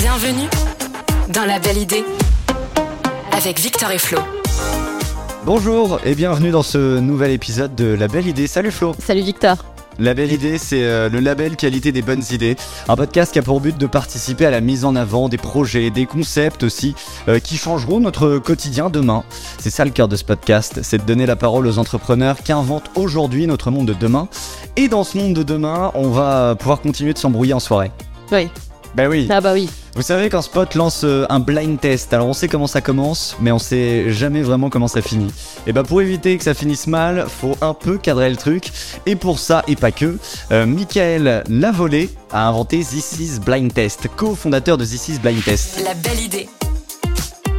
Bienvenue dans La Belle Idée avec Victor et Flo. Bonjour et bienvenue dans ce nouvel épisode de La Belle Idée. Salut Flo Salut Victor. La Belle Idée, c'est euh, le label qualité des bonnes idées. Un podcast qui a pour but de participer à la mise en avant des projets, des concepts aussi, euh, qui changeront notre quotidien demain. C'est ça le cœur de ce podcast, c'est de donner la parole aux entrepreneurs qui inventent aujourd'hui notre monde de demain. Et dans ce monde de demain, on va pouvoir continuer de s'embrouiller en soirée. Oui. Ben oui. Ah bah oui. Vous savez quand Spot lance euh, un blind test, alors on sait comment ça commence, mais on sait jamais vraiment comment ça finit. Et bah pour éviter que ça finisse mal, faut un peu cadrer le truc. Et pour ça, et pas que, euh, Michael Lavolée a inventé This is Blind Test, co-fondateur de This is Blind Test. La Belle Idée,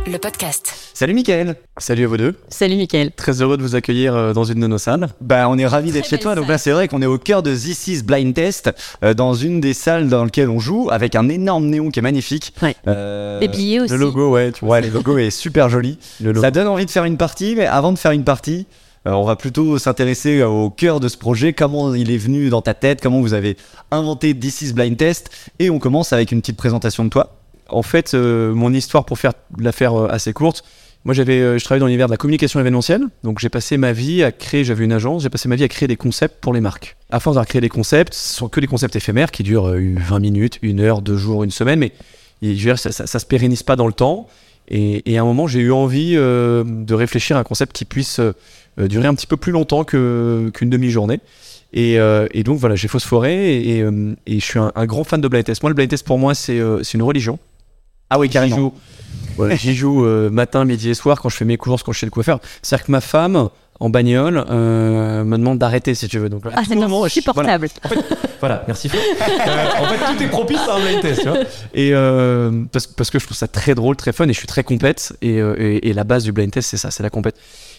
le podcast. Salut Michael Salut à vous deux. Salut Mickaël. Très heureux de vous accueillir euh, dans une de nos salles. Bah on est ravis d'être chez toi, belle donc là c'est vrai qu'on est au cœur de This is Blind Test, euh, dans une des salles dans lesquelles on joue, avec un énorme néon qui est magnifique. Ouais. Euh, Les billets aussi. Le logo, ouais, tu vois. Le logo est super joli. Le logo. Ça donne envie de faire une partie, mais avant de faire une partie, euh, on va plutôt s'intéresser au cœur de ce projet, comment il est venu dans ta tête, comment vous avez inventé This is Blind Test, et on commence avec une petite présentation de toi. En fait, euh, mon histoire, pour faire la faire euh, assez courte, moi j'avais, euh, je travaillais dans l'univers de la communication événementielle, donc j'ai passé ma vie à créer, j'avais une agence, j'ai passé ma vie à créer des concepts pour les marques. À force d'avoir créé des concepts, ce sont que des concepts éphémères qui durent euh, 20 minutes, une heure, deux jours, une semaine, mais ça, ça, ça se pérennise pas dans le temps. Et, à un moment, j'ai eu envie de réfléchir à un concept qui puisse durer un petit peu plus longtemps que, qu'une demi-journée. Et, donc voilà, j'ai phosphoré et, et, je suis un, grand fan de blind test. Moi, le blind test pour moi, c'est une religion. Ah oui, J'y carrément. joue, ouais, j'y joue euh, matin, midi et soir quand je fais mes courses, quand je suis chez le coiffeur. C'est-à-dire que ma femme, en bagnole, euh, me demande d'arrêter si tu veux. Donc, à Ah c'est moment, je- voilà. insupportable. Voilà, merci Flo. Euh, en fait, tout est propice à un blind test, tu vois. Et euh, parce, parce que je trouve ça très drôle, très fun, et je suis très complète. Et, euh, et, et la base du blind test, c'est ça, c'est la compète.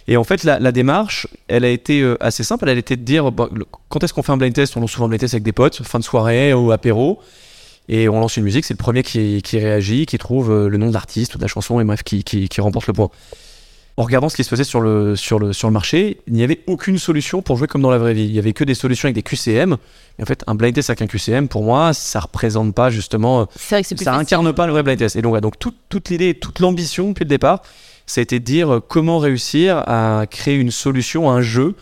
Et en fait, la, la démarche, elle a été assez simple. Elle a été de dire, bah, quand est-ce qu'on fait un blind test? On lance souvent un blind test avec des potes, fin de soirée ou apéro. Et on lance une musique, c'est le premier qui, qui réagit, qui trouve euh, le nom de l'artiste ou de la chanson, et bref, qui, qui, qui remporte le point. En regardant ce qui se faisait sur le, sur le, sur le marché, il n'y avait aucune solution pour jouer comme dans la vraie vie. Il y avait que des solutions avec des QCM. Et en fait, un blind test avec un QCM, pour moi, ça représente pas justement, euh, C'est vrai que ça facile. incarne pas le vrai blind test. Et donc, voilà, donc toute, toute l'idée, toute l'ambition depuis le départ, ça a été de dire euh, comment réussir à créer une solution, un jeu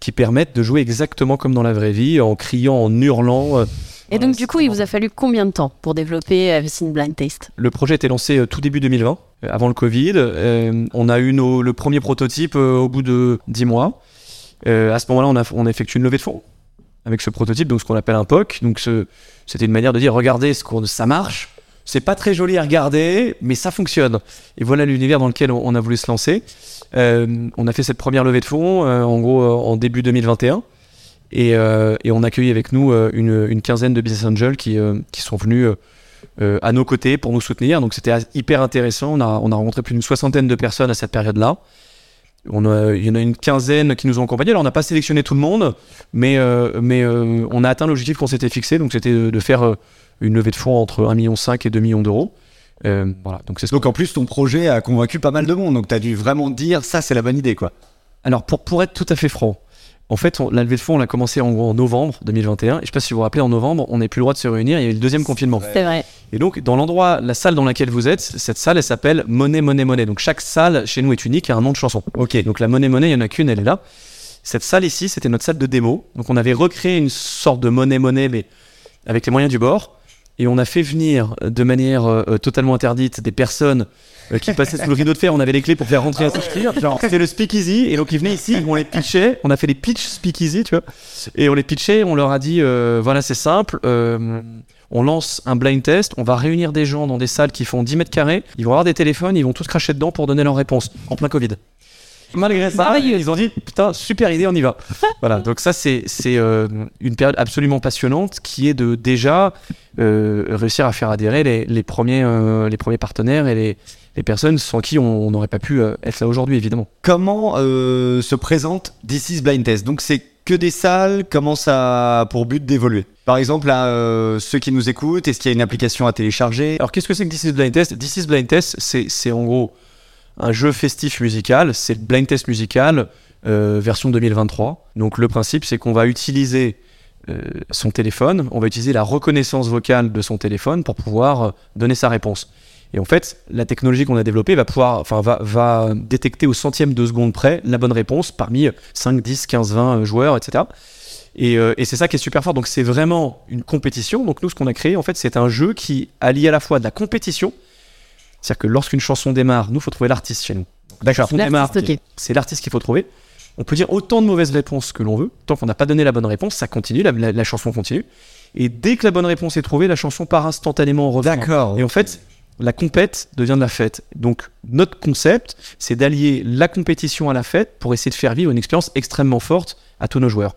qui permette de jouer exactement comme dans la vraie vie, en criant, en hurlant. Euh, Et donc du coup, il vous a fallu combien de temps pour développer euh, Vicine Blind Taste? Le projet a été lancé euh, tout début 2020, euh, avant le Covid. Euh, on a eu nos- le premier prototype euh, au bout de 10 mois. Euh, à ce moment-là, on a, on a effectué une levée de fonds avec ce prototype, donc ce qu'on appelle un POC. Donc c'était une manière de dire regardez, ce qu'on- ça marche. C'est pas très joli à regarder, mais ça fonctionne. Et voilà l'univers dans lequel on, on a voulu se lancer. Euh, on a fait cette première levée de fonds, euh, en gros, euh, en début 2021. Et, euh, et on a accueilli avec nous euh, une, une quinzaine de business angels qui, euh, qui sont venus à nos côtés pour nous soutenir. Donc c'était hyper intéressant. On a, on a rencontré plus d'une soixantaine de personnes à cette période-là. On a, il y en a une quinzaine qui nous ont accompagnés. Alors on n'a pas sélectionné tout le monde, mais, euh, mais euh, on a atteint l'objectif qu'on s'était fixé. Donc c'était de, de faire une levée de fonds entre 1,5 million et 2 millions d'euros. Euh, voilà, donc en plus, ton projet a convaincu pas mal de monde, donc t'as dû vraiment dire, ça c'est la bonne idée quoi. Alors, pour, pour être tout à fait franc, en fait, on- la levée de fonds, on l'a commencé en, gros en novembre 2021. Et je sais pas si vous vous rappelez, en novembre, on n'est plus le droit de se réunir. Il y a eu le deuxième confinement. C'est vrai. Et donc, dans l'endroit, la salle dans laquelle vous êtes, cette salle, elle s'appelle Monnaie, Monnaie, Monnaie. Donc, chaque salle chez nous est unique et a un nom de chanson. Ok. Donc, la Monnaie, Monnaie, il n'y en a qu'une, elle est là. Cette salle ici, c'était notre salle de démo. Donc, on avait recréé une sorte de Monnaie, Monnaie, mais avec les moyens du bord. Et on a fait venir de manière euh, totalement interdite des personnes euh, qui passaient sous le rideau de fer. On avait les clés pour faire rentrer un souscrire. Genre, c'était le speakeasy. Et donc, ils venaient ici, on les pitchait. On a fait les pitch speakeasy, tu vois. Et on les pitchait. On leur a dit euh, voilà, c'est simple. euh, on lance un blind test. On va réunir des gens dans des salles qui font 10 mètres carrés. Ils vont avoir des téléphones. Ils vont tous cracher dedans pour donner leur réponse en plein Covid. Malgré ça, ils ont dit putain, super idée, on y va. voilà, donc ça, c'est c'est, euh, une période absolument passionnante qui est de déjà euh, réussir à faire adhérer les, les premiers, euh, les premiers partenaires et les, les personnes sans qui on n'aurait pas pu euh, être là aujourd'hui, évidemment. Comment euh, se présente This is Blind Test? Donc c'est que des salles, comment ça a pour but d'évoluer? Par exemple, à euh, ceux qui nous écoutent, est-ce qu'il y a une application à télécharger? Alors, qu'est-ce que c'est que This is Blind Test? This is Blind Test, c'est c'est en gros un jeu festif musical, c'est le blind test musical euh, version 2023. Donc, le principe, c'est qu'on va utiliser euh, son téléphone, on va utiliser la reconnaissance vocale de son téléphone pour pouvoir euh, donner sa réponse. Et en fait, la technologie qu'on a développée va pouvoir, enfin, va, détecter au centième de seconde près la bonne réponse parmi 5, 10, 15, 20 joueurs, etc. Et, et c'est ça qui est super fort. Donc c'est vraiment une compétition. Donc nous, ce qu'on a créé, en fait, c'est un jeu qui allie à la fois de la compétition, c'est-à-dire que lorsqu'une chanson démarre, nous, faut trouver l'artiste chez nous. D'accord. Chanson démarre, L'artiste, ok. c'est l'artiste qu'il faut trouver. On peut dire autant de mauvaises réponses que l'on veut. Tant qu'on n'a pas donné la bonne réponse, ça continue, la, la- la chanson continue. Et dès que la bonne réponse est trouvée, la chanson part instantanément au refrain. D'accord. Et en fait, la compète devient de la fête. Donc, notre concept, c'est d'allier la compétition à la fête pour essayer de faire vivre une expérience extrêmement forte à tous nos joueurs.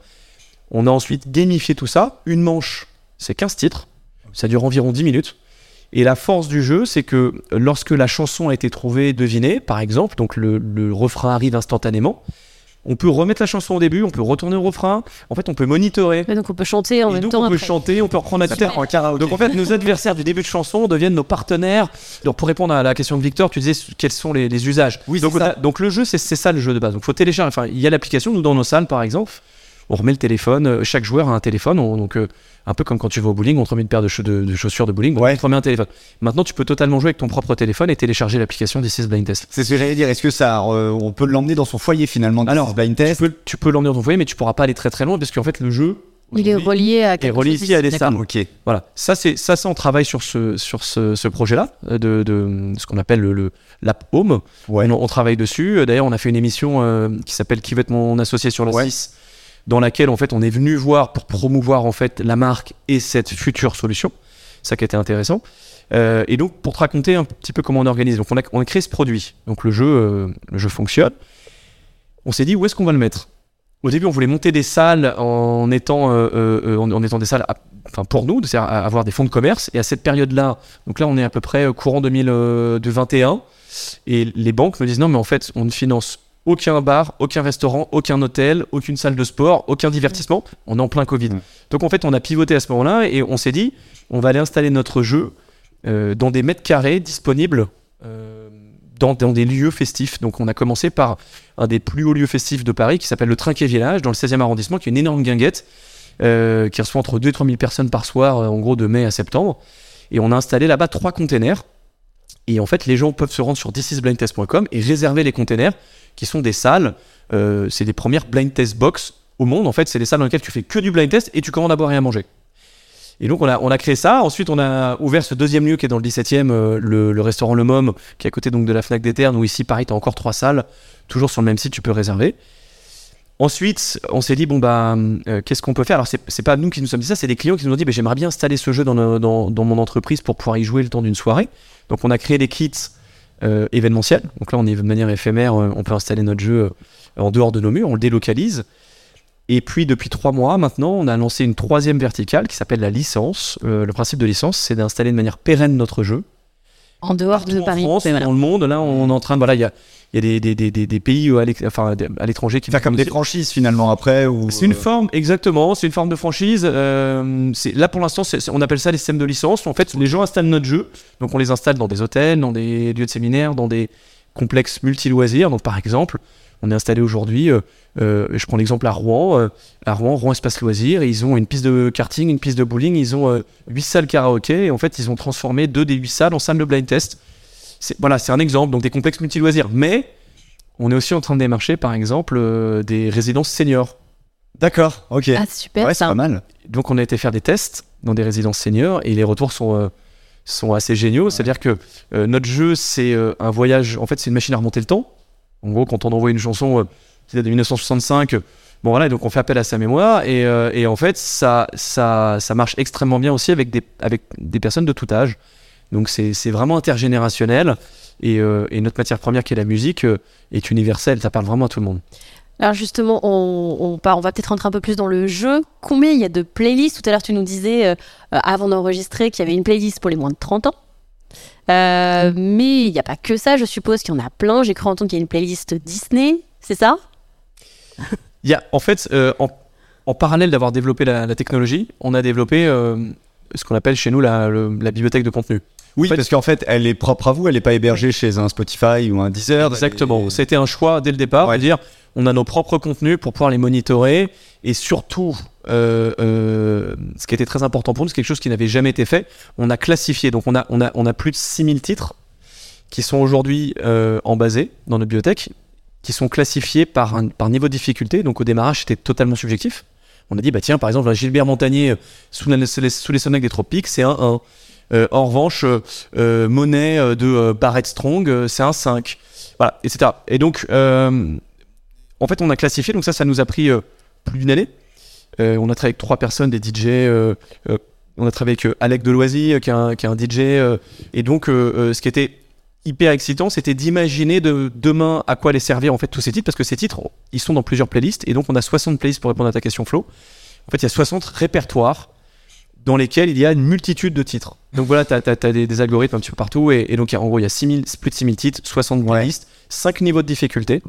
On a ensuite gamifié tout ça. Une manche, c'est 15 titres. Ça dure environ 10 minutes. Et la force du jeu, c'est que lorsque la chanson a été trouvée, devinée, par exemple, donc le, le refrain arrive instantanément, on peut remettre la chanson au début, on peut retourner au refrain. En fait, on peut monitorer. Donc on peut chanter en Et même donc temps. on peut après. chanter, on peut reprendre la guitare. Donc en fait, nos adversaires du début de chanson deviennent nos partenaires. Donc pour répondre à la question de Victor, tu disais quels sont les, les usages. Oui, donc, on a- donc le jeu, c'est c'est ça le jeu de base. Donc faut télécharger. Enfin, il y a l'application. Nous dans nos salles, par exemple, on remet le téléphone. euh, Chaque joueur a un téléphone. on- donc euh, un peu comme quand tu vas au bowling, on te remet une paire de, che- de- de chaussures de bowling. Ouais. On te remet un téléphone. Maintenant, tu peux totalement jouer avec ton propre téléphone et télécharger l'application is Blind Test. C'est ce que j'allais dire. Est-ce que ça, euh, on peut l'emmener dans son foyer finalement Alors, Blind Tu Test. peux, tu peux l'emmener dans ton foyer, mais tu pourras pas aller très très loin parce qu'en fait le jeu Il est relié à est quelque relié chose ici à des salles. Ok. Voilà, ça c'est ça, ça on travaille sur ce sur ce, ce projet-là de, de ce qu'on appelle le, le l'app Home. Ouais. On, on travaille dessus. D'ailleurs, on a fait une émission euh, qui s'appelle Qui veut être mon associé sur la Ouais. 6 dans laquelle en fait on est venu voir pour promouvoir en fait la marque et cette future solution. Ça qui était intéressant. Euh, et donc pour te raconter un petit peu comment on organise. Donc on a, créé ce produit. Donc le jeu euh, le jeu fonctionne. On s'est dit où est-ce qu'on va le mettre? Au début, on voulait monter des salles en étant, euh, en, en des salles, enfin pour nous, c'est-à-dire avoir des fonds de commerce. Et à cette période-là, donc là, on est à peu près courant 2021, et les banques me disent non, mais en fait, on ne finance aucun bar, aucun restaurant, aucun hôtel, aucune salle de sport, aucun divertissement. On est en plein Covid. Donc en fait, on a pivoté à ce moment-là et on s'est dit, on va aller installer notre jeu euh, dans des mètres carrés disponibles. euh, dans, dans des lieux festifs. Donc on a commencé par un des plus hauts lieux festifs de Paris qui s'appelle le Trinquet Village, dans le 16e arrondissement, qui est une énorme guinguette euh, qui reçoit entre 2 et 3 000 personnes par soir, en gros de mai à septembre. Et on a installé là-bas trois containers. Et en fait, les gens peuvent se rendre sur thisisblindtest.com et réserver les containers qui sont des salles. euh, c'est des premières blind test box au monde. En fait, c'est des salles dans lesquelles tu fais que du blind test et tu commandes à boire et à manger. Et donc, on a, on créé ça. Ensuite, on a ouvert ce deuxième lieu qui est dans le 17e, euh, le, le restaurant Le Mom, qui est à côté donc, de la Fnac des Ternes, où ici, pareil, tu as encore trois salles. Toujours sur le même site, tu peux réserver. Ensuite, on s'est dit, bon, bah, euh, qu'est-ce qu'on peut faire? Alors, c'est pas nous qui nous sommes dit ça, c'est des clients qui nous ont dit, bah, j'aimerais bien installer ce jeu dans, mon entreprise pour pouvoir y jouer le temps d'une soirée. Donc, on a créé des kits euh, événementiels. Donc là, on est de manière éphémère, euh, on peut installer notre jeu en dehors de nos murs, on le délocalise. Et puis, depuis trois mois maintenant, on a lancé une troisième verticale qui s'appelle la licence. Le principe de licence, c'est d'installer de manière pérenne notre jeu En dehors de en Paris. France, mais voilà. dans le monde. Là, on est en train de. Voilà, il y a, il y a des, des, des, des, des pays euh, à enfin, l'étranger qui Faire comme des franchises finalement après ou c'est une euh, forme, exactement, c'est une forme de franchise. euh, là, pour l'instant, on appelle ça les systèmes de licence. En fait, les gens installent notre jeu. Donc, on les installe dans des hôtels, dans des lieux de séminaire, dans des complexes multi-loisirs. Donc, par exemple, on est installé aujourd'hui, euh, euh, je prends l'exemple à Rouen, euh, à Rouen, Rouen Espace Loisirs. Ils ont une piste de karting, une piste de bowling, ils ont euh, 8 salles karaoké. Et en fait, ils ont transformé deux des 8 salles en salles de blind test. C'est- Voilà, c'est un exemple, donc des complexes multi-loisirs. Mais on est aussi en train de démarcher, par exemple, euh, des résidences seniors. D'accord, ok. Ah, super ouais, c'est ça. pas mal. Donc on a été faire des tests dans des résidences seniors et les retours sont, euh, sont assez géniaux. C'est-à-dire que euh, notre jeu, c'est euh, un voyage, en fait, c'est une machine à remonter le temps. En gros, quand on envoie une chanson euh, qui date de 1965, euh, bon voilà, donc on fait appel à sa mémoire et, euh, et en fait, ça, ça, ça marche extrêmement bien aussi avec des, avec des personnes de tout âge. Donc c'est vraiment intergénérationnel et, euh, et notre matière première qui est la musique est universelle, ça parle vraiment à tout le monde. Alors justement, on, part, on va peut-être rentrer un peu plus dans le jeu. Combien il y a de playlists? Tout à l'heure, tu nous disais, avant d'enregistrer, qu'il y avait une playlist pour les moins de 30 ans. Euh, mais il n'y a pas que ça, je suppose qu'il y en a plein. J'ai cru entendre qu'il y a une playlist Disney, c'est ça? Il y a, en fait, euh, en, en parallèle d'avoir développé la, la technologie, on a développé euh, ce qu'on appelle chez nous la, le- la bibliothèque de contenu. Oui, En fait- parce qu'en fait, elle est propre à vous, elle n'est pas hébergée chez un Spotify ou un Deezer. Exactement. C'était un choix dès le départ Ouais. de dire on a nos propres contenus pour pouvoir les monitorer et surtout, euh, euh, ce qui était très important pour nous, c'est quelque chose qui n'avait jamais été fait. On a classifié, donc on a, on a, plus de 6000 titres qui sont aujourd'hui euh, en basé dans notre bibliothèque, qui sont classifiés par, par niveau de difficulté. Donc au démarrage, c'était totalement subjectif. On a dit, bah tiens, par exemple, Gilbert Montagnier euh, sous, les, sonaques des tropiques, c'est un 1. Euh, en revanche, euh, Monet de Barrett Strong, c'est un 5. Voilà, etc. Et donc, en fait, on a classifié, donc ça, ça nous a pris euh, plus d'une année. Euh, on a travaillé avec trois personnes, des DJ. euh, on a travaillé avec Alec Deloisy, qui, est un, qui est un DJ. et donc, ce qui était hyper excitant, c'était d'imaginer de demain à quoi les servir en fait tous ces titres, parce que ces titres, ils sont dans plusieurs playlists, et donc on a 60 playlists pour répondre à ta question Flo. En fait, il y a 60 répertoires dans lesquels il y a une multitude de titres. Donc voilà, tu as, des, des algorithmes un petit peu partout, et, et donc en gros, il y a 6000, plus de 6000 titres, 60 playlists, 5 niveaux de difficulté.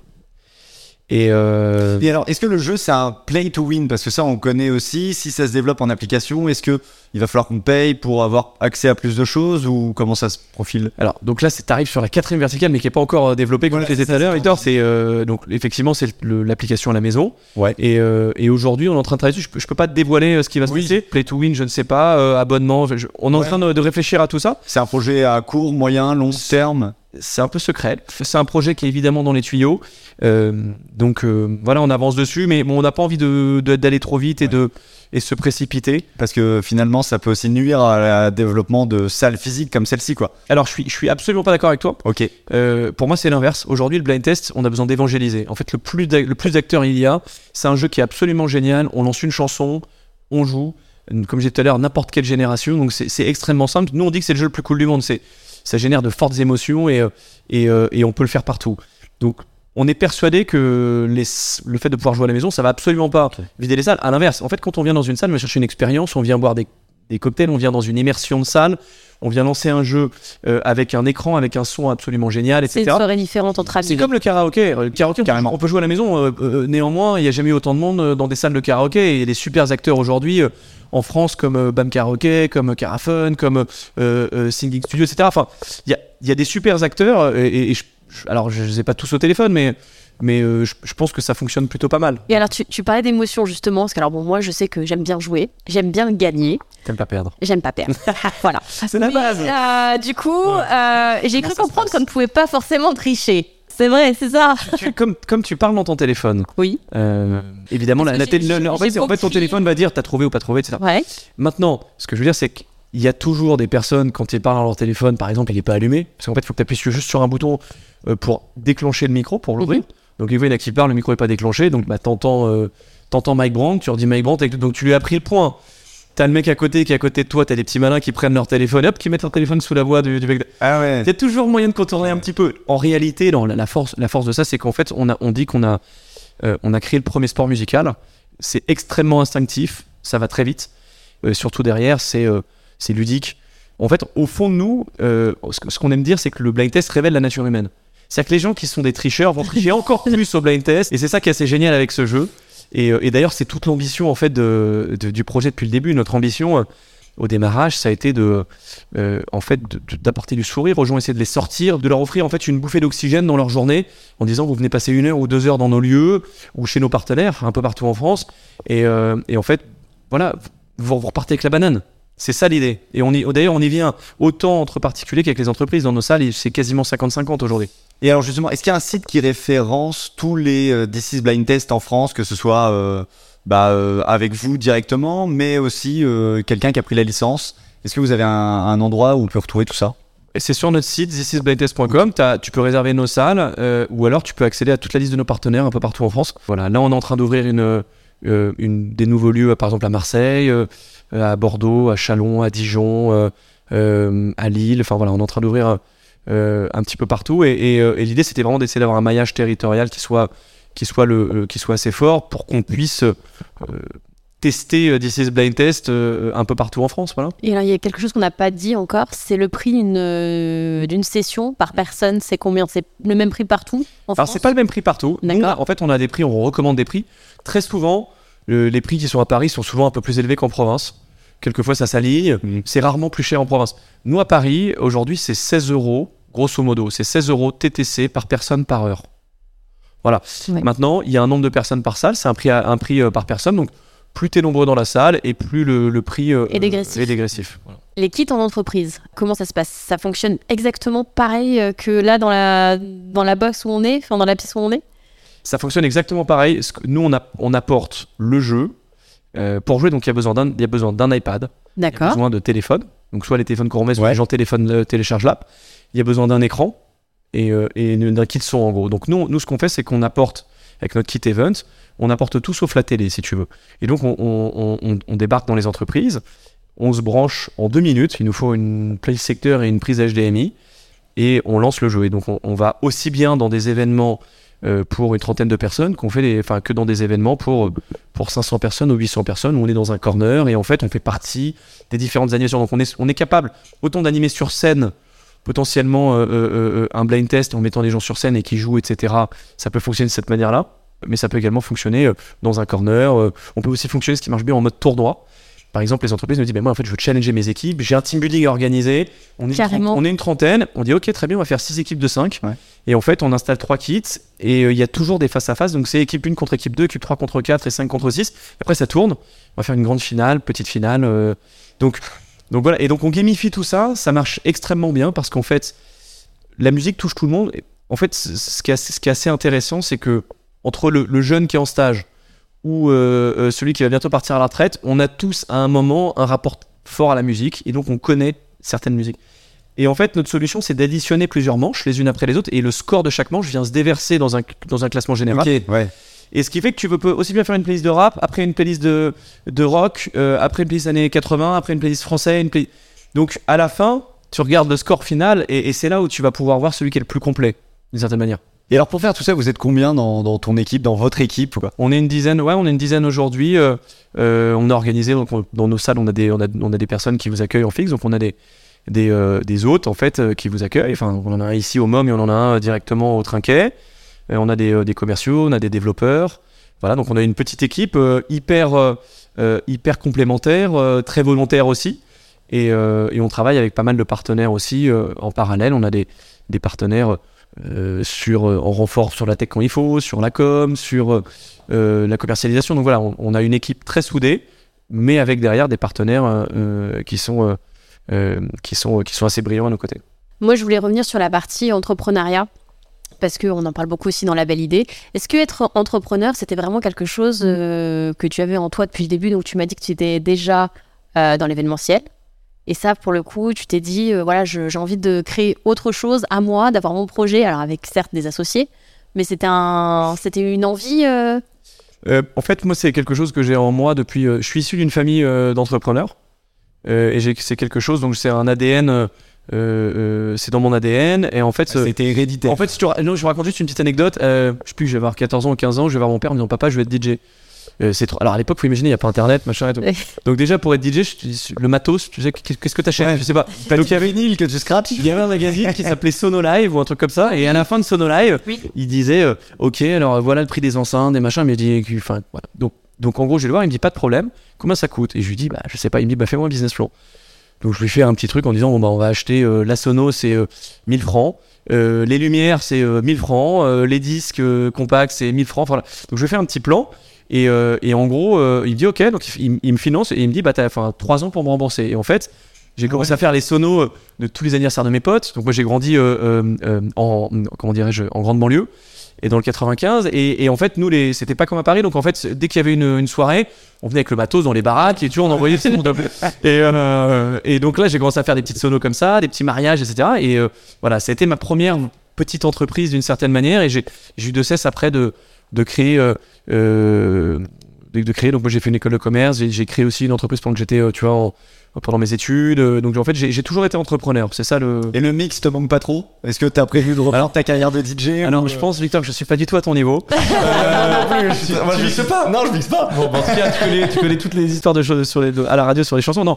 Et euh, Et alors, est-ce que le jeu c'est un play to win? Parce que ça, on connaît aussi. Si ça se développe en application, est-ce que il va falloir qu'on paye pour avoir accès à plus de choses ou comment ça se profile? Alors, donc là, c'est arrive sur la quatrième verticale, mais qui n'est pas encore euh, développée, comme je disais tout à l'heure. Victor. C'est euh, donc effectivement, c'est l'application à la maison. Ouais. Et, euh, et aujourd'hui, on est en train de travailler dessus. Je je peux pas te dévoiler ce qui va se Oui. passer. Play to win, je ne sais pas. abonnement, je- on est en train de, de réfléchir à tout ça. C'est un projet à court, moyen, long terme? C'est un peu secret. C'est un projet qui est évidemment dans les tuyaux. Euh, donc euh, voilà, on avance dessus, mais bon, on n'a pas envie de- de- d'aller trop vite et de et se précipiter. Parce que finalement, ça peut aussi nuire à le développement de salles physiques comme celle-ci, quoi. Alors, je suis, je suis absolument pas d'accord avec toi. Ok. Euh, pour moi, c'est l'inverse. Aujourd'hui, le blind test, on a besoin d'évangéliser. En fait, le plus le plus d'acteurs il y a, c'est un jeu qui est absolument génial. On lance une chanson, on joue. Comme j'ai dit tout à l'heure, n'importe quelle génération. Donc, c'est c'est extrêmement simple. Nous, on dit que c'est le jeu le plus cool du monde. C'est ça génère de fortes émotions et, euh, et, euh, et on peut le faire partout. Donc, on est persuadé que les, le fait de pouvoir jouer à la maison, ça va absolument pas vider les salles. À l'inverse, en fait, quand on vient dans une salle, on va chercher une expérience, on vient boire des, des cocktails, on vient dans une immersion de salle, on vient lancer un jeu euh, avec un écran, avec un son absolument génial, C'est une etc. soirée différente entre amis. C'est comme le karaoké. Le karaoké, Carrément. on peut jouer à la maison. euh, euh, néanmoins, il n'y a jamais eu autant de monde dans des salles de karaoké. Et il y a des super acteurs aujourd'hui euh, en France comme euh, Bam Karaoké, comme euh, Carafun, comme euh, euh, Singing Studio, etc. Enfin, il y a, il y a des super acteurs. Et, et- et je- je- alors, je ne les ai pas tous au téléphone, mais, mais euh, je, je pense que ça fonctionne plutôt pas mal. Et alors, tu, tu parlais d'émotion justement, parce que alors bon, moi, je sais que j'aime bien jouer, j'aime bien gagner, T'aimes pas perdre. j'aime pas perdre. voilà. C'est la Mais, base. euh, du coup, euh, j'ai cru comprendre qu'on ne pouvait pas forcément tricher. C'est vrai, c'est ça. Tu- comme, comme tu parles dans ton téléphone, Oui. euh, évidemment, la, télé- le- en fait, en fait, ton téléphone va dire t'as trouvé ou pas trouvé, etc. Ouais. Maintenant, ce que je veux dire, c'est qu'il y a toujours des personnes, quand ils parlent dans leur téléphone, par exemple, il n'est pas allumé, parce qu'en fait, il faut que tu appuies juste sur un bouton euh, pour déclencher le micro, pour l'ouvrir. Donc, il y en a qui parlent, le micro n'est pas déclenché, donc bah, t'entends euh, t'entends Mike Brandt, tu leur dis Mike Brandt, et donc tu lui as pris le point. T'as le mec à côté qui est à côté de toi, t'as des petits malins qui prennent leur téléphone, hop, qui mettent leur téléphone sous la voix du, du mec. Ah ouais. A toujours moyen de contourner un petit peu. En réalité, non, la, la force, la force de ça, c'est qu'en fait, on, a, on dit qu'on a, euh, on a créé le premier sport musical. C'est extrêmement instinctif, ça va très vite. Euh, surtout derrière, c'est euh, c'est ludique. En fait, au fond de nous, ce qu'on aime dire, c'est que le blind test révèle la nature humaine. C'est-à-dire que les gens qui sont des tricheurs vont tricher encore plus au blind test. Et c'est ça qui est assez génial avec ce jeu. Et, euh, et d'ailleurs, c'est toute l'ambition en fait du projet depuis le début. Notre ambition euh, au démarrage, ça a été de, euh, en fait, d'apporter du sourire aux gens, essayer de les sortir, de leur offrir en fait une bouffée d'oxygène dans leur journée, en disant vous venez passer une heure ou deux heures dans nos lieux ou chez nos partenaires, un peu partout en France. Et, en fait, voilà, vous repartez avec la banane. C'est ça l'idée. Et on y, d'ailleurs, on y vient autant entre particuliers qu'avec les entreprises. Dans nos salles, c'est quasiment 50-50 aujourd'hui. Et alors justement, est-ce qu'il y a un site qui référence tous les euh, This is Blind Test en France, que ce soit euh, bah, euh, avec vous directement, mais aussi euh, quelqu'un qui a pris la licence? Est-ce que vous avez un, un endroit où on peut retrouver tout ça? C'est sur notre site thisisblindtest.com. Tu peux réserver nos salles ou alors tu peux accéder à toute la liste de nos partenaires un peu partout en France. Voilà, là on est en train d'ouvrir une, une, des nouveaux lieux, par exemple à Marseille, euh, à Bordeaux, à Chalon, à Dijon, euh, euh, à Lille. Enfin voilà, on est en train d'ouvrir euh, un petit peu partout. Et, euh, l'idée c'était vraiment d'essayer d'avoir un maillage territorial qui soit, qui soit, le, euh, qui soit assez fort pour qu'on puisse euh, tester euh, This is Blind Test euh, un peu partout en France. Voilà. Et alors, il y a quelque chose qu'on n'a pas dit encore, c'est le prix d'une euh, session par personne. C'est combien? C'est le même prix partout en Alors c'est pas le même prix partout. Nous, D'accord. en fait, on a des prix, on recommande des prix. Très souvent, le- les prix qui sont à Paris sont souvent un peu plus élevés qu'en province. Quelquefois, ça s'aligne. Mhm. C'est rarement plus cher en province. Nous, à Paris, aujourd'hui, c'est 16 euros, grosso modo. C'est 16 euros TTC par personne par heure. Voilà. Ouais. Maintenant, il y a un nombre de personnes par salle. C'est un prix, à- un prix euh, par personne. Donc, plus tu es nombreux dans la salle et plus le, le prix euh, Est dégressif. est dégressif. Voilà. Les kits en entreprise, comment ça se passe? Ça fonctionne exactement pareil euh, que là dans la, dans la box où on est, enfin dans la pièce où on est? Ça fonctionne exactement pareil. Nous, on, a- on apporte le jeu. Euh, pour jouer, donc il y a besoin d'un il y a besoin d'un iPad. Il y a D'accord. besoin de téléphone. Donc soit les téléphones qu'on remet, soit Ouais. les gens téléphone, euh, téléchargent l'app. Il y a besoin d'un écran et, euh, et d'un kit son en gros. Donc nous, nous ce qu'on fait, c'est qu'on apporte, avec notre kit event, on apporte tout sauf la télé si tu veux. Et donc on, débarque dans les entreprises, on se branche en deux minutes, il nous faut une play secteur et une prise HDMI et on lance le jeu. Et donc on, va aussi bien dans des événements euh, pour une trentaine de personnes qu'on fait enfin que dans des événements pour pour 500 personnes ou 800 personnes où on est dans un corner et en fait on fait partie des différentes animations. Donc on est on est capable autant d'animer sur scène potentiellement euh, euh, euh, un blind test en mettant des gens sur scène et qui jouent etc. Ça peut fonctionner de cette manière-là, mais ça peut également fonctionner dans un corner. on peut aussi fonctionner ce qui marche bien en mode tournoi. Par exemple, les entreprises nous disent, ben moi en fait je veux challenger mes équipes, j'ai un team building à organiser, on est, une Carrément. on est une trentaine, on dit ok très bien, on va faire six équipes de 5 Ouais. et en fait on installe trois kits et euh, il y a toujours des face à face, donc c'est équipe 1 contre équipe 2, équipe 3 contre 4 et 5 contre 6. Après ça tourne, on va faire une grande finale, petite finale. euh, donc, donc voilà, et donc on gamifie tout ça, ça marche extrêmement bien parce qu'en fait la musique touche tout le monde. En fait, ce qui est assez, intéressant, c'est que entre le, jeune qui est en stage ou euh, euh, celui qui va bientôt partir à la retraite, on a tous à un moment un rapport fort à la musique et donc on connaît certaines musiques. Et en fait, notre solution, c'est d'additionner plusieurs manches les unes après les autres et le score de chaque manche vient se déverser dans un, dans un classement général. Ok, ouais. Et ce qui fait que tu peux aussi bien faire une playlist de rap, après une playlist de, de rock, euh, après une playlist années 80, après une playlist français, une Donc à la fin, tu regardes le score final et, et c'est là où tu vas pouvoir voir celui qui est le plus complet, d'une certaine manière. Et alors pour faire tout ça, vous êtes combien dans, dans ton équipe, dans votre équipe quoi On est une dizaine, ouais, on est une dizaine aujourd'hui. euh, euh, on a organisé, donc on- dans nos salles, on a, des, on, a, on a des personnes qui vous accueillent en fixe, donc on a des, des, euh, des hôtes en fait qui vous accueillent. Enfin, on en a un ici au MOM et on en a un directement au Trinquet. Euh, on a des, euh, des commerciaux, on a des développeurs. Voilà, donc on a une petite équipe euh, hyper, hyper complémentaire, très volontaire aussi. Et, on travaille avec pas mal de partenaires aussi en parallèle. On a des, partenaires euh, sur, en renfort sur la tech quand il faut, sur la com, sur la commercialisation. Donc voilà, on, on a une équipe très soudée, mais avec derrière des partenaires qui, sont, qui, sont, qui sont assez brillants à nos côtés. Moi, je voulais revenir sur la partie entrepreneuriat parce qu'on en parle beaucoup aussi dans la belle idée. Est-ce que être entrepreneur, c'était vraiment quelque chose euh, que tu avais en toi depuis le début? Donc, tu m'as dit que tu étais déjà euh, dans l'événementiel. Et ça, pour le coup, tu t'es dit, euh, voilà, j'ai envie de créer autre chose à moi, d'avoir mon projet, alors avec certes des associés, mais c'était un, c'était une envie. en fait, moi, c'est quelque chose que j'ai en moi depuis. je suis issu d'une famille d'entrepreneurs. Et c'est quelque chose, donc c'est un ADN. Euh, euh, c'est dans mon ADN. Et en fait, euh, C'était héréditaire. En fait, si tu ra- non, je vous raconte juste une petite anecdote. Euh, je sais plus, je vais avoir 14 ans ou 15 ans, je vais voir mon père en me disant Papa, je vais être DJ. Euh, c'est trop... Alors à l'époque, faut imaginer, il n'y a pas internet, machin et tout. Donc, déjà, pour être DJ, je- le matos, tu sais, qu'est-ce que t'achètes Ouais. Je sais pas. Donc, il y avait vinyle que tu scratches il y avait un magazine qui s'appelait Sono Live ou un truc comme ça. Et à la fin de Sono Live, Oui. il disait euh, Ok, alors voilà le prix des enceintes, des machins. Mais il dit Enfin, voilà. Donc, donc en gros, je vais le voir, il me dit Pas de problème, combien ça coûte? Et je lui dis Bah, je sais pas. Il me dit Bah, fais-moi un business plan. Donc, je lui fais un petit truc en disant Bon, bah, on va acheter euh, la Sono, c'est euh, 1000 francs. Euh, les lumières, c'est euh, 1000 francs. Euh, les disques compacts, c'est 1000 francs. Voilà. Donc, je lui fais un petit plan. Et, et en gros, il me dit OK, donc il, il me finance et il me dit Bah, t'as enfin, 3 ans pour me rembourser. Et en fait, J'ai commencé à faire les sonos de tous les anniversaires de mes potes. Donc moi j'ai grandi en comment dirais-je en grande banlieue et dans le 95 et, et en fait nous les c'était pas comme à Paris donc en fait dès qu'il y avait une, une soirée on venait avec le matos dans les baraques et tu vois on envoyait et, euh, et donc là j'ai commencé à faire des petites sonos comme ça des petits mariages etc et euh, voilà c'était ma première petite entreprise d'une certaine manière et j'ai eu de cesse après de de créer euh, de, de créer donc moi j'ai fait une école de commerce j'ai créé aussi une entreprise pendant que j'étais euh, tu vois en- pendant mes études euh, donc en fait j'ai toujours été entrepreneur c'est ça le Et le mix te manque pas trop? Est-ce que t'as prévu de reprendre ta carrière de DJ alors ou, je euh, pense Victor que je suis pas du tout à ton niveau Moi, je mixe pas. Non, je mixe pas. Bon, bah, en tout cas, tu connais, tu connais toutes les histoires de choses sur les, à la radio sur les chansons. Non,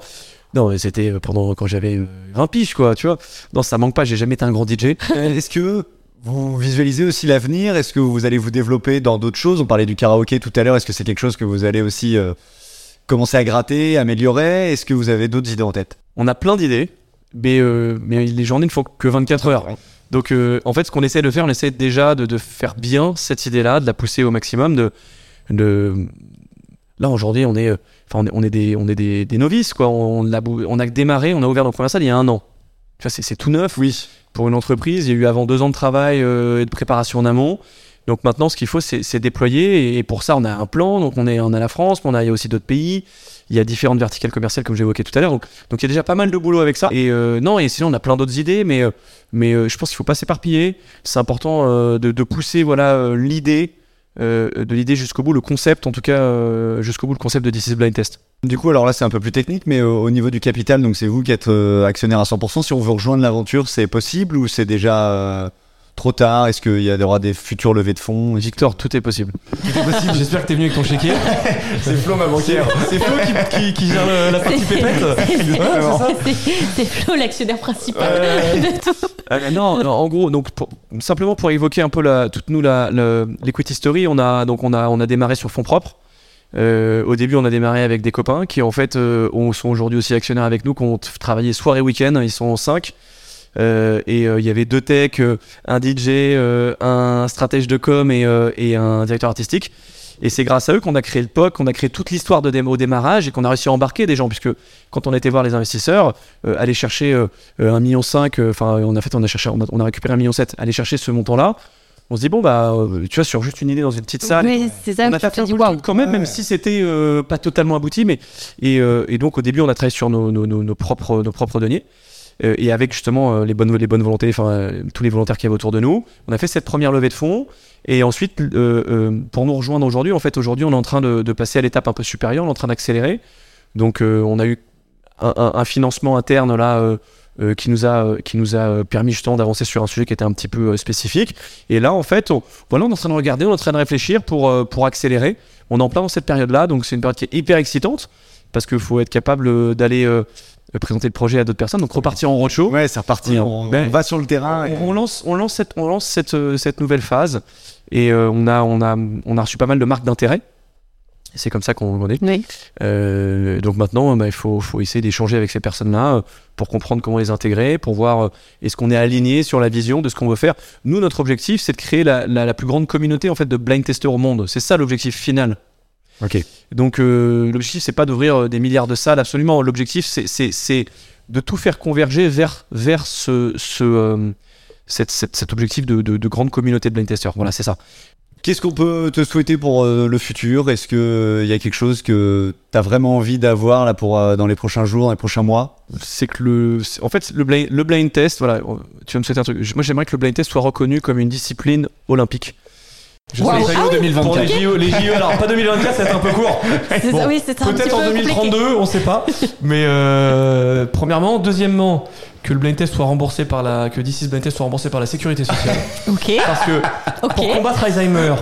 non, c'était pendant quand j'avais euh, 20 piges, quoi. Tu vois. Non, ça manque pas. J'ai jamais été un grand DJ. Est-ce que vous visualisez aussi l'avenir? Est-ce que vous allez vous développer dans d'autres choses? On parlait du karaoké tout à l'heure. Est-ce que c'est quelque chose que vous allez aussi euh, commencer à gratter, améliorer? Est-ce que vous avez d'autres idées en tête? On a plein d'idées, mais euh, mais les journées ne font que 24 heures. Donc, euh, en fait, ce qu'on essaie de faire, on essaie déjà de, de faire bien cette idée-là, de la pousser au maximum, de, de... Là, aujourd'hui, on est, enfin, on est, des, on est des, des novices, quoi. On, a, on a démarré, on a ouvert notre première salle il y a un an. C'est tout neuf. Oui. Pour une entreprise, il y a eu avant deux ans de travail euh, et de préparation en amont. Donc maintenant, ce qu'il faut, c'est, déployer. Et pour ça, on a un plan. Donc on, est, on a la France, mais on a, il y a aussi d'autres pays. Il y a différentes verticales commerciales, comme j'évoquais tout à l'heure. Donc, il y a déjà pas mal de boulot avec ça. Et euh, non, et sinon, on a plein d'autres idées, mais, euh, je pense qu'il faut pas s'éparpiller. C'est important de, pousser l'idée, de l'idée jusqu'au bout, le concept, en tout cas, jusqu'au bout, le concept de This is Blind Test. Du coup, alors là, c'est un peu plus technique, mais au, au niveau du capital, donc c'est vous qui êtes euh, actionnaire à 100%. Si on veut rejoindre l'aventure, c'est possible ou c'est déjà euh, trop tard? Est-ce qu'il y aura des futures levées de fonds? Victor, tout est possible. J'espère que t'es venu avec ton chéquier. C'est Flo, ma banquière. C'est Flo qui, qui, qui gère la partie pépette. C'est- Flo l'actionnaire principal de tout. Euh, non, non, en gros, donc pour- simplement pour évoquer un peu la, toute nous la, l'equity story, on a donc on a on a démarré sur fonds propres. Euh, au début, on a démarré avec des copains qui en fait euh, ont- sont aujourd'hui aussi actionnaires avec nous, qui ont travaillé soir et week-end. Ils sont cinq. Euh, et il y avait deux techs, un DJ, un stratège de com et, un directeur artistique. Et c'est grâce à eux qu'on a créé le POC, qu'on a créé toute l'histoire de démo au démarrage et qu'on a réussi à embarquer des gens, puisque quand on était voir les investisseurs, aller chercher euh, euh, un million cinq, enfin on a fait, on a cherché, on a, on a récupéré un million sept, aller chercher ce montant-là, on se dit bon bah euh, tu vois sur juste une idée dans une petite salle, Mais c'est ça, on a fait truc quand même, même si c'était euh, pas totalement abouti, mais et, euh, et donc au début on a travaillé sur nos, nos, nos, nos propres nos propres deniers. Euh, et avec justement euh, les bonnes les bonnes volontés, enfin euh, tous les volontaires qui avaient autour de nous, on a fait cette première levée de fonds. Et ensuite, euh, euh, pour nous rejoindre aujourd'hui, en fait aujourd'hui on est en train de, de passer à l'étape un peu supérieure, on est en train d'accélérer. Donc euh, on a eu un, un- un financement interne là euh, qui nous a euh, qui nous a euh, permis justement d'avancer sur un sujet qui était un petit peu spécifique. Et là en fait, on, voilà, on est en train de regarder, on est en train de réfléchir pour pour accélérer. On est en plein dans cette période là, donc c'est une période qui est hyper excitante parce qu'il faut être capable d'aller présenter le projet à d'autres personnes, donc repartir en roadshow. Ouais, c'est reparti. On, ben, on va sur le terrain. et- On, lance, on lance cette, on lance cette, cette nouvelle phase et euh, on a, on a, on a reçu pas mal de marques d'intérêt. C'est comme ça qu'on est. Oui. Euh, donc maintenant, bah, il faut, faut essayer d'échanger avec ces personnes-là euh, pour comprendre comment les intégrer, pour voir euh, est-ce qu'on est aligné sur la vision de ce qu'on veut faire. Nous, notre objectif, c'est de créer la, la, la plus grande communauté en fait de blind testeurs au monde. C'est ça l'objectif final. Ok. Donc euh, l'objectif c'est pas d'ouvrir des milliards de salles absolument. L'objectif c'est de tout faire converger vers vers ce ce euh, cette, cette- cet objectif de, de, de grande communauté de blind testers. Voilà, c'est ça. Qu'est-ce qu'on peut te souhaiter pour euh, le futur? Est-ce que il y a quelque chose que tu as vraiment envie d'avoir là pour euh, dans les prochains jours, dans les prochains mois? C'est que le en fait le blind, le blind test, voilà, euh, tu vas me souhaiter un truc. Moi j'aimerais que le blind test soit reconnu comme une discipline olympique. Je Wow. sais- Ah oui. 2024. Pour les JO, les JO, alors pas 2024, c'est un peu court. Bon, oui, Peut-être peu en compliqué. 2032, on sait pas. Mais euh, premièrement, deuxièmement, que le blind test soit remboursé par la, que is Blind Test soit remboursé par la sécurité sociale. Ok, Parce que pour combattre Alzheimer,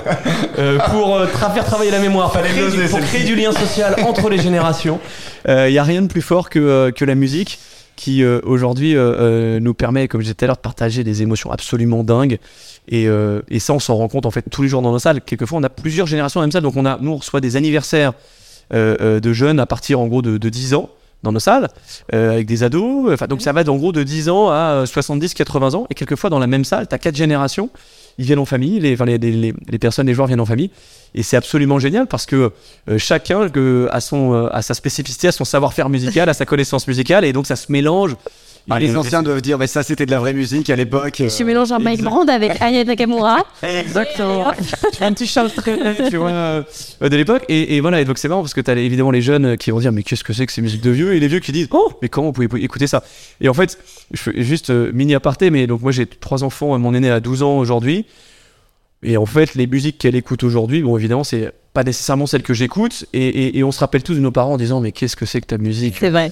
euh, pour euh, tra- faire travailler la mémoire, pour créer, du, pour créer du lien social entre les générations. Il n'y a rien de plus fort que, euh, que la musique qui euh, aujourd'hui euh, euh, nous permet, comme je disais tout à l'heure, de partager des émotions absolument dingues. Et, euh, et ça, on s'en rend compte en fait tous les jours dans nos salles. Quelquefois, on a plusieurs générations dans la même salle. Donc, on a, nous, on reçoit des anniversaires euh, euh, de jeunes à partir en gros de, de 10 ans. Dans nos salles, euh, avec des ados. Enfin, donc ça va en gros de 10 ans à 70, 80 ans. Et quelquefois, dans la même salle, tu as quatre générations. Ils viennent en famille, les, personnes, les joueurs viennent en famille. Et c'est absolument génial parce que euh, chacun a, son, euh, a sa spécificité, a son savoir-faire musical, a sa connaissance musicale. Et donc ça se mélange. Ah, les anciens doivent dire, mais ça c'était de la vraie musique à l'époque. euh. Je mélange un Mike Brand avec Aya Nakamura. Exactement. un petit Charles Trenet, tu vois, euh, de l'époque. Et, et voilà, et donc c'est marrant parce que tu as évidemment les jeunes qui vont dire, mais qu'est-ce que c'est que ces musiques de vieux? Et les vieux qui disent, oh, mais comment vous pouvez écouter ça? Et en fait, je fais juste euh, mini aparté, mais donc moi j'ai trois enfants, mon aîné a 12 ans aujourd'hui. Et en fait, les musiques qu'elle écoute aujourd'hui, bon, évidemment, c'est pas nécessairement celles que j'écoute. Et, et- et on se rappelle tous de nos parents en disant, mais qu'est-ce que c'est que ta musique? C'est vrai.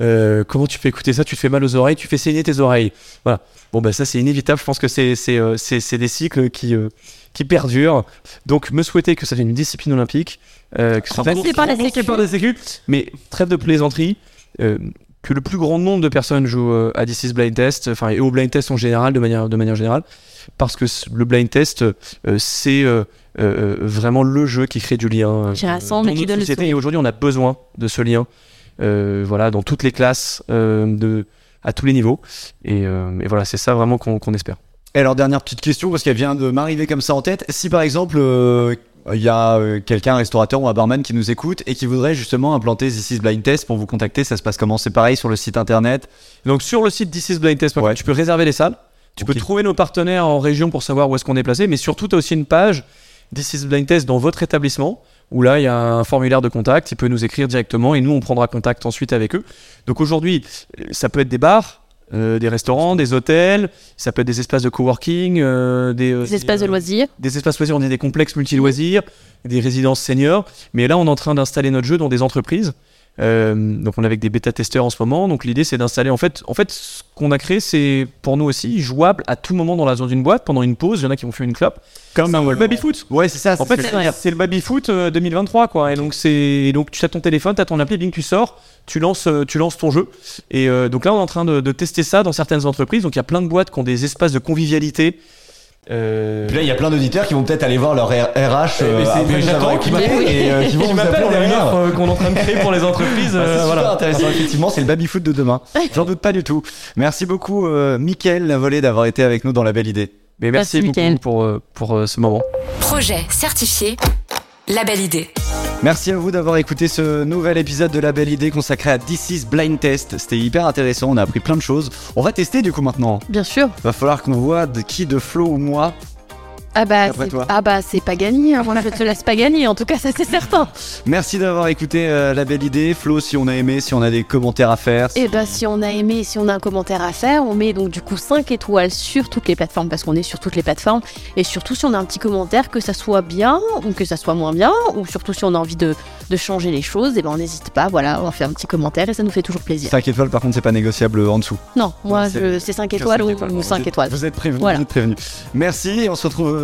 Euh, comment tu fais écouter ça? Tu te fais mal aux oreilles, tu fais saigner tes oreilles. Voilà. Bon, bah ça, c'est inévitable. Je pense que c'est c'est euh, c'est- des cycles qui, euh, qui perdurent. Donc, me souhaiter que ça devienne une discipline olympique. Euh, que ça par la Sécu. par la Sécu. Mais trêve de plaisanterie. que le plus grand nombre de personnes jouent à This is Blind Test, enfin, et au blind test en général, de manière, de manière générale, parce que le blind test, c'est vraiment le jeu qui crée du lien. Qui rassemble et qui donne le. Et aujourd'hui, on a besoin de ce lien, voilà, dans toutes les classes, euh, de, à tous les niveaux. Et, euh, et voilà, c'est ça vraiment qu'on espère. Et alors, dernière petite question, parce qu'elle vient de m'arriver comme ça en tête. Si par exemple, euh, il y a euh, quelqu'un, un restaurateur ou un barman qui nous écoute et qui voudrait justement implanter This is Blind Test pour vous contacter, ça se passe comment? C'est pareil sur le site internet? Donc sur le site thisisblindtest.com, Ouais. tu peux réserver les salles. Tu peux trouver nos partenaires en région pour savoir où est-ce qu'on est placé, mais surtout tu as aussi une page This is Blind Test dans votre établissement où là il y a un formulaire de contact, il peut nous écrire directement et nous on prendra contact ensuite avec eux. Donc aujourd'hui, ça peut être des bars, euh, des restaurants, des hôtels, ça peut être des espaces de coworking, euh, des, euh, Des espaces de loisirs. des espaces loisirs, on a des complexes multi-loisirs, des résidences seniors. Mais là, on est en train d'installer notre jeu dans des entreprises. Euh, donc, on est avec des bêta-testeurs en ce moment. Donc, l'idée, c'est d'installer. En fait, en fait, ce qu'on a créé, c'est pour nous aussi jouable à tout moment dans la zone d'une boîte, pendant une pause. Il y en a qui vont faire une clope. Comme un Le baby foot. Ouais, c'est ça. En c'est fait, c'est le baby foot euh, 2023, quoi. Et donc, c'est et donc tu as ton téléphone, tu as ton appli, bing, tu sors, tu lances, euh, tu lances ton jeu. Et euh, donc là, on est en train de, de tester ça dans certaines entreprises. Donc, il y a plein de boîtes qui ont des espaces de convivialité. Euh, Puis là, il y a plein d'auditeurs qui vont peut-être aller voir leur RH Eh, euh, après j'attends et euh, qui vont Qui vous appeler en on a une arrière. offre euh, qu'on est en train de créer pour les entreprises. Bah, euh, c'est super intéressant, effectivement, c'est le baby foot de demain. J'en doute pas du tout. Merci beaucoup, euh, Mickaël Lavolée, d'avoir été avec nous dans la belle idée. Mais merci, Merci, beaucoup Mickaël. pour, euh, pour euh, ce moment. Projet certifié. La belle idée. Merci à vous d'avoir écouté ce nouvel épisode de la belle idée consacré à This is Blind Test. C'était hyper intéressant, on a appris plein de choses. On va tester du coup maintenant. Bien sûr. Va falloir qu'on voit de qui de Flo ou moi. Ah bah, Après c'est- toi. ah bah c'est pas gagné. hein. Voilà, je te laisse pas gagner. En tout cas, ça c'est certain. Merci d'avoir écouté euh, la belle idée. Flo, si on a aimé, si on a des commentaires à faire. Et bah si on a aimé, si on a un commentaire à faire, on met donc du coup 5 étoiles sur toutes les plateformes parce qu'on est sur toutes les plateformes. Et surtout si on a un petit commentaire, que ça soit bien ou que ça soit moins bien, ou surtout si on a envie de, de changer les choses, et ben on n'hésite pas. Voilà, on fait un petit commentaire et ça nous fait toujours plaisir. 5 étoiles, par contre, c'est pas négociable en dessous. Non, moi C'est- je- c'est 5 étoiles ou, Vous 5 êtes- étoiles. Vous êtes prévenus. Voilà. Merci et on se retrouve